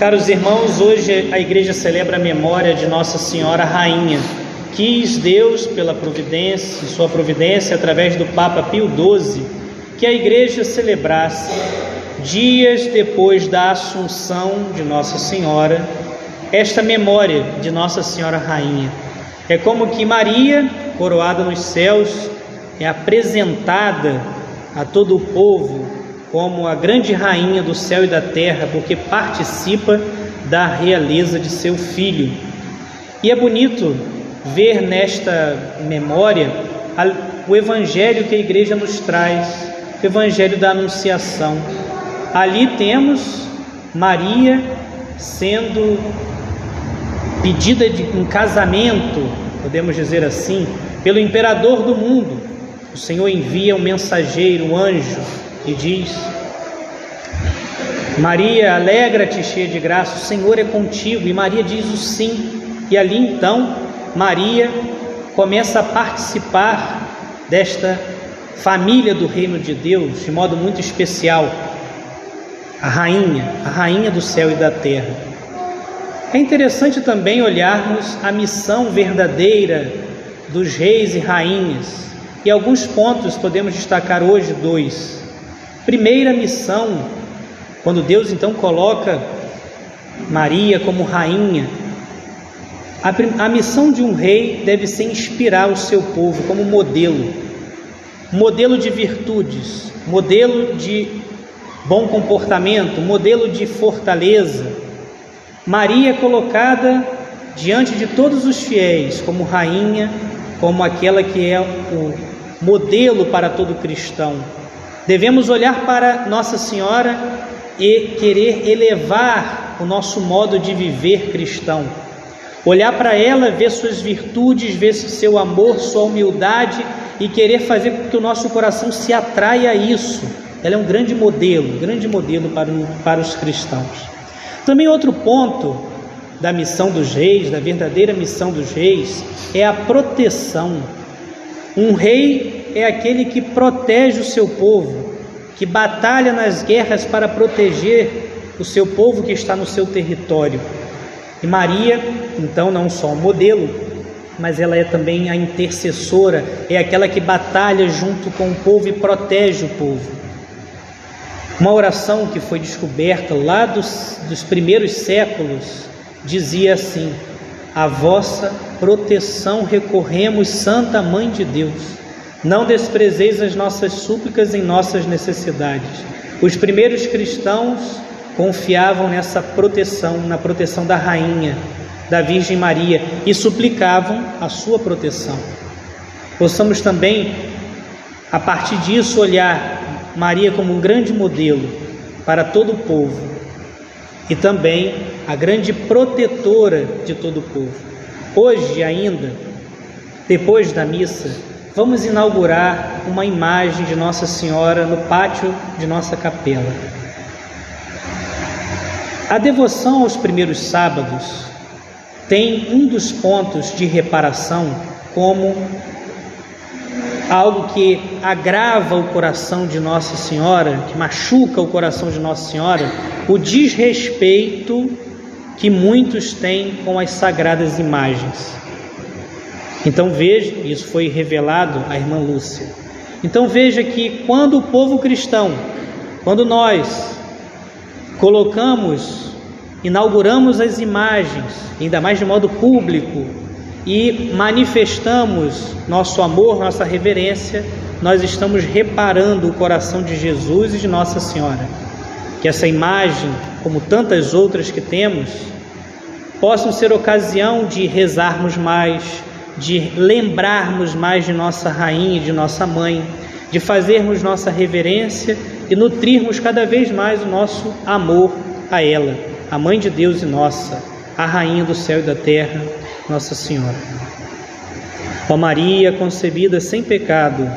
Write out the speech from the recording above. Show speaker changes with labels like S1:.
S1: Caros irmãos, hoje a igreja celebra a memória de Nossa Senhora Rainha. Quis Deus, pela providência, sua providência, através do Papa Pio XII, que a igreja celebrasse, dias depois da Assunção de Nossa Senhora, esta memória de Nossa Senhora Rainha. É como que Maria, coroada nos céus, é apresentada a todo o povo como a grande rainha do céu e da terra, porque participa da realeza de seu filho. E é bonito ver nesta memória o evangelho que a igreja nos traz, o evangelho da Anunciação. Ali temos Maria sendo pedida de um casamento, podemos dizer assim, pelo imperador do mundo. O Senhor envia um mensageiro, um anjo, e diz: Maria, alegra-te, cheia de graça, o Senhor é contigo. E Maria diz o sim. E ali então, Maria começa a participar desta família do reino de Deus de modo muito especial. A rainha, a rainha do céu e da terra. É interessante também olharmos a missão verdadeira dos reis e rainhas. E alguns pontos podemos destacar hoje dois. Primeira missão, quando Deus então coloca Maria como rainha, a, a missão de um rei deve ser inspirar o seu povo como modelo, modelo de virtudes, modelo de bom comportamento, modelo de fortaleza. Maria é colocada diante de todos os fiéis como rainha, como aquela que é o modelo para todo cristão. Devemos olhar para Nossa Senhora e querer elevar o nosso modo de viver cristão. Olhar para ela, ver suas virtudes, ver seu amor, sua humildade e querer fazer com que o nosso coração se atraia a isso. Ela é um grande modelo, grande modelo para, para os cristãos. Também outro ponto da missão dos reis, da verdadeira missão dos reis, é a proteção. Um rei é aquele que protege o seu povo, que batalha nas guerras para proteger o seu povo que está no seu território. E Maria, então, não só um modelo, mas ela é também a intercessora, é aquela que batalha junto com o povo e protege o povo. Uma oração que foi descoberta lá dos, dos primeiros séculos dizia assim: A vossa proteção recorremos, Santa Mãe de Deus. Não desprezeis as nossas súplicas em nossas necessidades. Os primeiros cristãos confiavam nessa proteção, na proteção da rainha, da Virgem Maria, e suplicavam a sua proteção. Possamos também, a partir disso, olhar Maria como um grande modelo para todo o povo e também a grande protetora de todo o povo. Hoje ainda, depois da missa, vamos inaugurar uma imagem de Nossa Senhora no pátio de nossa capela. A devoção aos primeiros sábados tem um dos pontos de reparação como algo que agrava o coração de Nossa Senhora, que machuca o coração de Nossa Senhora, o desrespeito que muitos têm com as sagradas imagens. Então veja, isso foi revelado à irmã Lúcia. Então veja que quando o povo cristão, quando nós colocamos, inauguramos as imagens, ainda mais de modo público, e manifestamos nosso amor, nossa reverência, nós estamos reparando o coração de Jesus e de Nossa Senhora. Que essa imagem, como tantas outras que temos, possam ser ocasião de rezarmos mais, de lembrarmos mais de nossa rainha, de nossa mãe, de fazermos nossa reverência e nutrirmos cada vez mais o nosso amor a ela, a mãe de Deus e nossa, a rainha do céu e da terra, Nossa Senhora. Ó Maria concebida sem pecado,